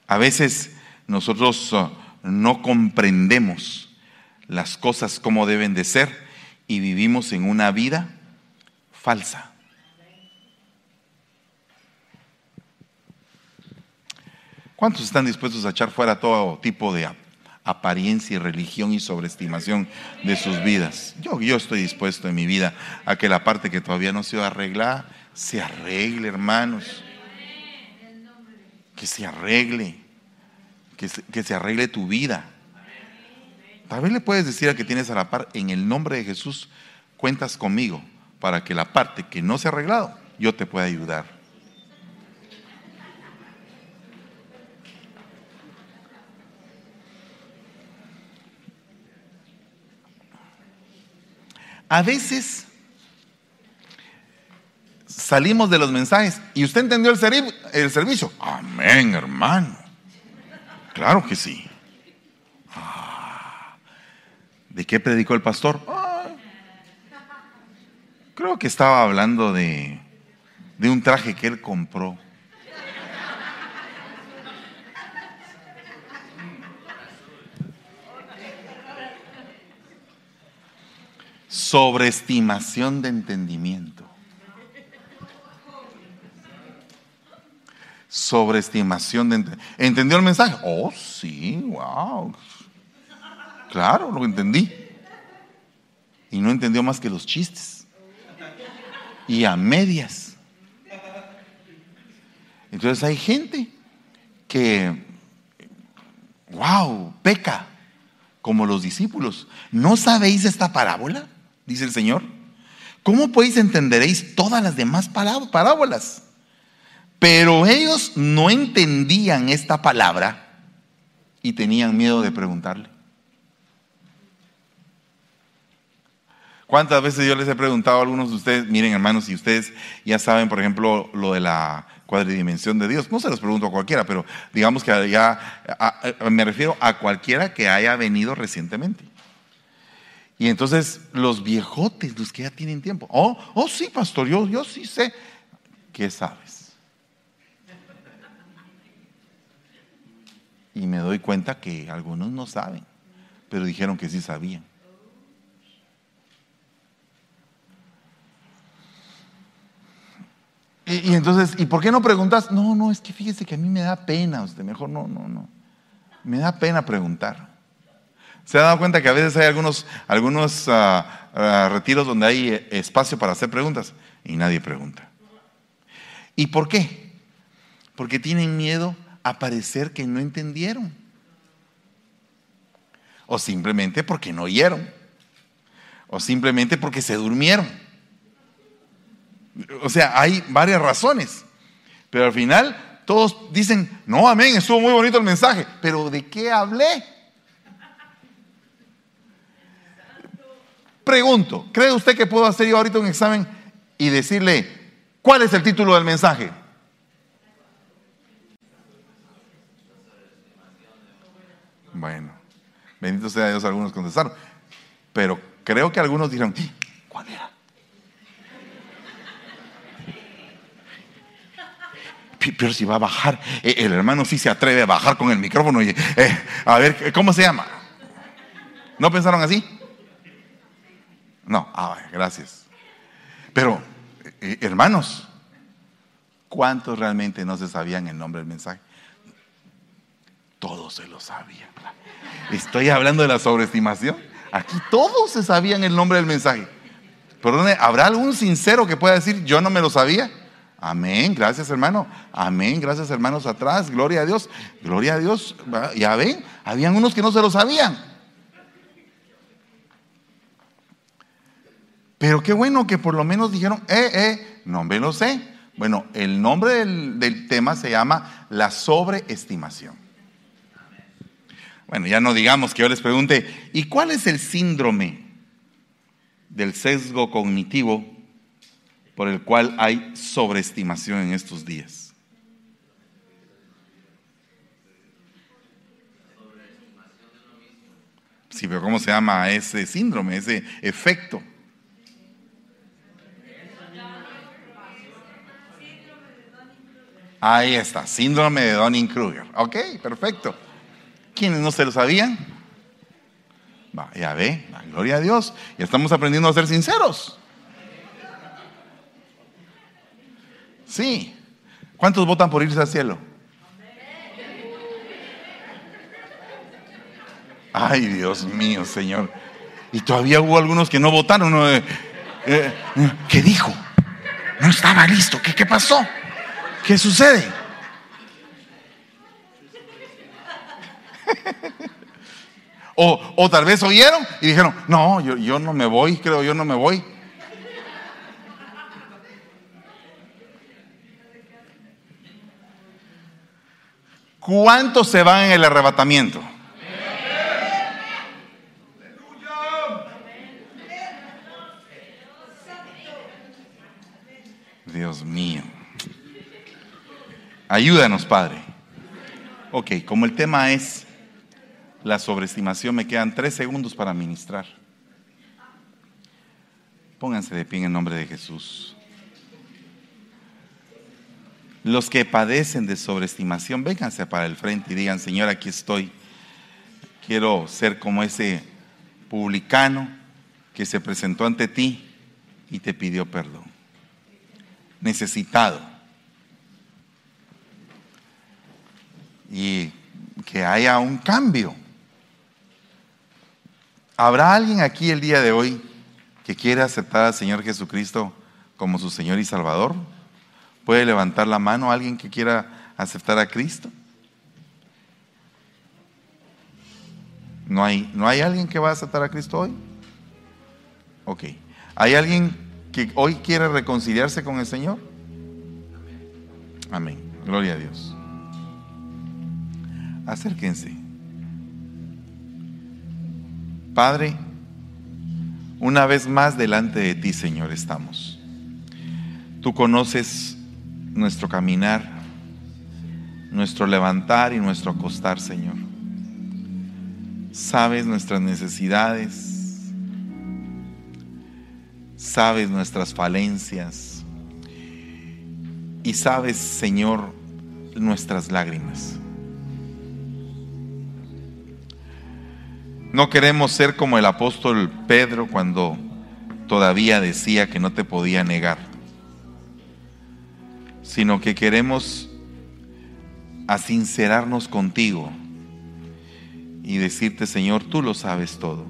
[SPEAKER 1] A veces nosotros uh, no comprendemos las cosas como deben de ser y vivimos en una vida falsa. ¿Cuántos están dispuestos a echar fuera todo tipo de apariencia y religión y sobreestimación de sus vidas? Yo, yo estoy dispuesto en mi vida a que la parte que todavía no se ha arreglada se arregle, hermanos. Que se arregle. Que que se arregle tu vida. Tal vez le puedes decir a que tienes a la par, en el nombre de Jesús, cuentas conmigo para que la parte que no se ha arreglado, yo te pueda ayudar. A veces salimos de los mensajes y usted entendió el servicio. Amén, hermano. Claro que sí. Ah, ¿De qué predicó el pastor? Ah, creo que estaba hablando de, de un traje que él compró. Sobreestimación de entendimiento. sobreestimación de... ¿Entendió el mensaje? Oh, sí, wow. Claro, lo entendí. Y no entendió más que los chistes. Y a medias. Entonces hay gente que, wow, peca como los discípulos. ¿No sabéis esta parábola? Dice el Señor. ¿Cómo podéis entenderéis todas las demás parábolas? Pero ellos no entendían esta palabra y tenían miedo de preguntarle. ¿Cuántas veces yo les he preguntado a algunos de ustedes, miren hermanos, si ustedes ya saben, por ejemplo, lo de la cuadridimensión de Dios? No se los pregunto a cualquiera, pero digamos que ya me refiero a cualquiera que haya venido recientemente. Y entonces los viejotes, los que ya tienen tiempo, oh, oh sí, pastor, yo, yo sí sé. ¿Qué sabes? Y me doy cuenta que algunos no saben, pero dijeron que sí sabían. Y, entonces, ¿y por qué no preguntas? No, no, es que fíjese que a mí me da pena, usted mejor no, no, no. Me da pena preguntar. ¿Se ha dado cuenta que a veces hay algunos, algunos ah, ah, retiros donde hay espacio para hacer preguntas y nadie pregunta? ¿Y por qué? Porque tienen miedo a parecer que no entendieron. O simplemente porque no oyeron. O simplemente porque se durmieron. O sea, hay varias razones. Pero al final todos dicen, no, amén, estuvo muy bonito el mensaje. Pero ¿de qué hablé? Pregunto, ¿cree usted que puedo hacer yo ahorita un examen y decirle cuál es el título del mensaje? Bueno, bendito sea Dios, algunos contestaron. Pero creo que algunos dijeron, ¿cuál era? Pero si va a bajar, eh, el hermano sí se atreve a bajar con el micrófono y eh, a ver, ¿cómo se llama? ¿No pensaron así? No, ah, gracias. Pero, eh, hermanos, ¿cuántos realmente no se sabían el nombre del mensaje? Todos se lo sabían. Estoy hablando de la sobreestimación. Aquí todos se sabían el nombre del mensaje. Perdone, ¿habrá algún sincero que pueda decir, yo no me lo sabía? Amén, gracias hermano. Amén, gracias hermanos atrás. Gloria a Dios. Gloria a Dios. Ya ven, habían unos que no se lo sabían. Pero qué bueno que por lo menos dijeron, eh, eh, no me lo sé. Bueno, el nombre del, del tema se llama la sobreestimación. Bueno, ya no digamos que yo les pregunte, ¿y cuál es el síndrome del sesgo cognitivo por el cual hay sobreestimación en estos días? Sí, pero ¿cómo se llama ese síndrome, ese efecto? Ahí está, síndrome de Donning-Kruger. Ok, perfecto. ¿Quiénes no se lo sabían? Va, ya ve, la gloria a Dios. Y estamos aprendiendo a ser sinceros. Sí. ¿Cuántos votan por irse al cielo? Ay, Dios mío, Señor. Y todavía hubo algunos que no votaron. Eh, eh, ¿Qué dijo? No estaba listo. ¿Qué, pasó? ¿Qué sucede? o, tal vez oyeron y dijeron, no, yo no me voy, creo, yo no me voy. ¿Cuántos se van en el arrebatamiento? Dios mío. Ayúdanos, Padre. Ok, como el tema es la sobreestimación, me quedan tres segundos para ministrar. Pónganse de pie en el nombre de Jesús. Los que padecen de sobreestimación, vénganse para el frente y digan, Señor, aquí estoy. Quiero ser como ese publicano que se presentó ante ti y te pidió perdón. Necesitado y que haya un cambio. ¿Habrá alguien aquí el día de hoy que quiera aceptar al Señor Jesucristo como su Señor y Salvador? ¿Puede levantar la mano alguien que quiera aceptar a Cristo? ¿No hay, ¿No hay alguien que va a aceptar a Cristo hoy? Ok. ¿Hay alguien que hoy quiere reconciliarse con el Señor? Amén. Gloria a Dios acérquense. Padre, Una vez más delante de ti, Señor, estamos. Tú conoces nuestro caminar, nuestro levantar y nuestro acostar, Señor. Sabes nuestras necesidades, sabes nuestras falencias y sabes, Señor, nuestras lágrimas. No queremos ser como el apóstol Pedro cuando todavía decía que no te podía negar, sino que queremos asincerarnos contigo y decirte, Señor, tú lo sabes todo.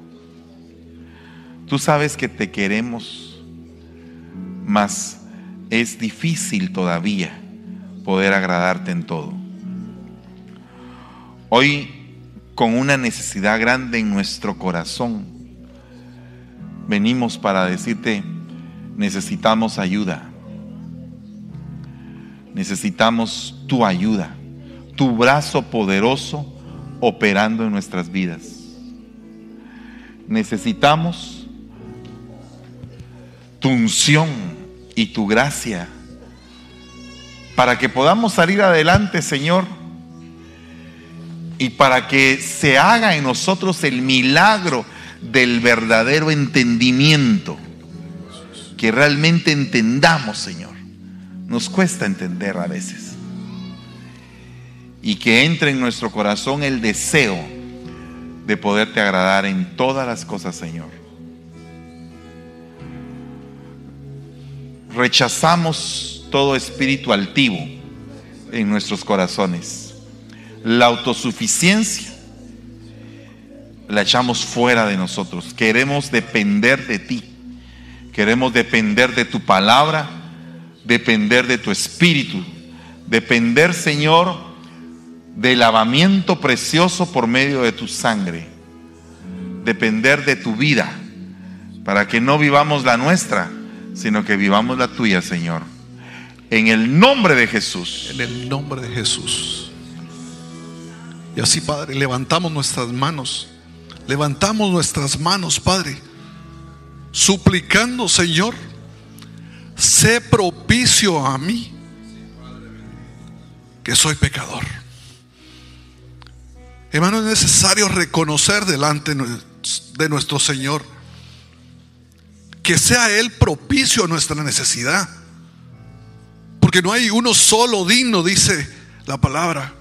[SPEAKER 1] Tú sabes que te queremos, mas es difícil todavía poder agradarte en todo. Hoy con una necesidad grande en nuestro corazón. Venimos para decirte, necesitamos ayuda. Necesitamos tu ayuda, tu brazo poderoso operando en nuestras vidas. Necesitamos tu unción y tu gracia para que podamos salir adelante, Señor y para que se haga en nosotros el milagro del verdadero entendimiento, que realmente entendamos, Señor. Nos cuesta entender a veces. Y que entre en nuestro corazón el deseo de poderte agradar en todas las cosas, Señor. Rechazamos todo espíritu altivo en nuestros corazones la autosuficiencia la echamos fuera de nosotros. Queremos depender de ti. Queremos depender de tu palabra, depender de tu espíritu, depender, Señor, del lavamiento precioso por medio de tu sangre, depender de tu vida, para que no vivamos la nuestra, sino que vivamos la tuya, Señor. En el nombre de Jesús.
[SPEAKER 2] En el nombre de Jesús. Y así, Padre, levantamos nuestras manos. Levantamos nuestras manos, Padre. Suplicando, Señor, sé propicio a mí, que soy pecador. Hermano, es necesario reconocer delante de nuestro Señor que sea Él propicio a nuestra necesidad. Porque no hay uno solo digno, dice la palabra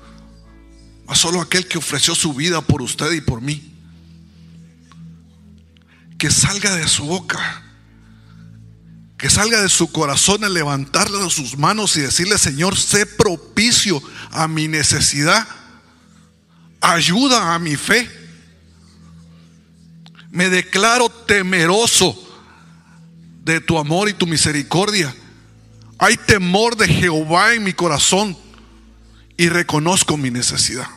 [SPEAKER 2] a solo aquel que ofreció su vida por usted y por mí. Que salga de su boca, que salga de su corazón el levantarle sus manos y decirle, Señor, sé propicio a mi necesidad, ayuda a mi fe. Me declaro temeroso de tu amor y tu misericordia. Hay temor de Jehová en mi corazón y reconozco mi necesidad.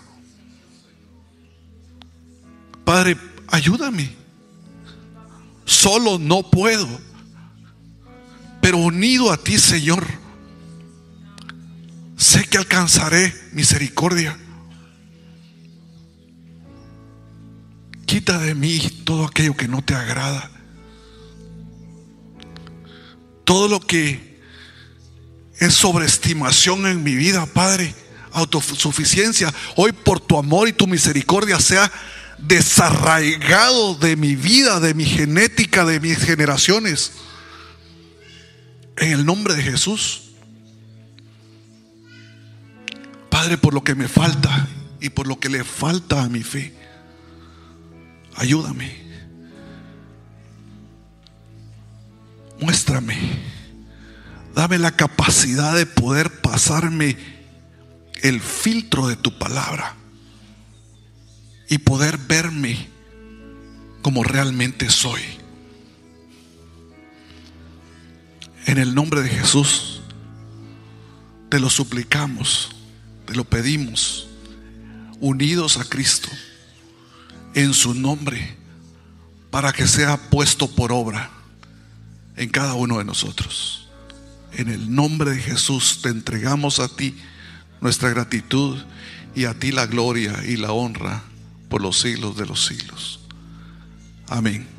[SPEAKER 2] Padre, ayúdame. Solo no puedo, pero unido a ti, Señor, sé que alcanzaré misericordia. Quita de mí todo aquello que no te agrada. Todo lo que es sobreestimación en mi vida, Padre autosuficiencia, hoy por tu amor y tu misericordia sea desarraigado de mi vida, de mi genética, de mis generaciones. En el nombre de Jesús. Padre, por lo que me falta y por lo que le falta a mi fe, ayúdame. Muéstrame. Dame la capacidad de poder pasarme el filtro de tu palabra y poder verme como realmente soy. En el nombre de Jesús, te lo suplicamos, te lo pedimos, unidos a Cristo, en su nombre, para que sea puesto por obra en cada uno de nosotros. En el nombre de Jesús te entregamos a ti nuestra gratitud y a ti la gloria y la honra por los siglos de los siglos. Amén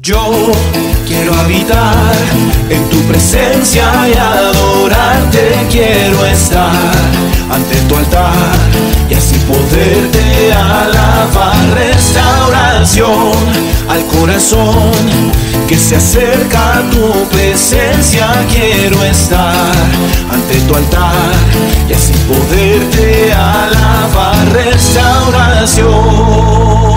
[SPEAKER 3] Yo quiero habitar en tu presencia y adorarte. Quiero estar ante tu altar y así poderte alabar. Restauración al corazón que se acerca a tu presencia. Quiero estar ante tu altar y así poderte alabar. Restauración